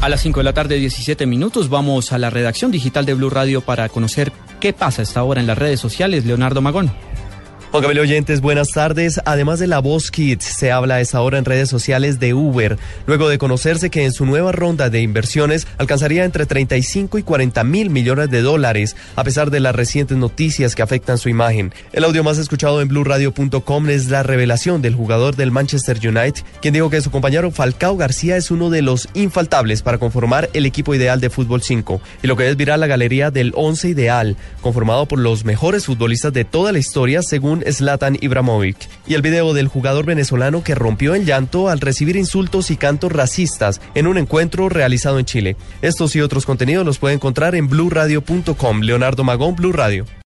A las 5 de la tarde, 17 minutos, vamos a la redacción digital de Blue Radio para conocer qué pasa a esta hora en las redes sociales. Leonardo Magón. Juan Camilo Oyentes, buenas tardes. Además de la voz Kids, se habla a esta hora en redes sociales de Uber, luego de conocerse que en su nueva ronda de inversiones alcanzaría entre 35 y 40 mil millones de dólares, a pesar de las recientes noticias que afectan su imagen. El audio más escuchado en blueradio.com es la revelación del jugador del Manchester United, quien dijo que su compañero Falcao García es uno de los infaltables para conformar el equipo ideal de Fútbol 5. Y lo que es viral la galería del 11 ideal, conformado por los mejores futbolistas de toda la historia, según Zlatan Ibrahimovic. Y el video del jugador venezolano que rompió en llanto al recibir insultos y cantos racistas en un encuentro realizado en Chile. Estos y otros contenidos los puede encontrar en blurradio.com. Leonardo Magón, Blue Radio.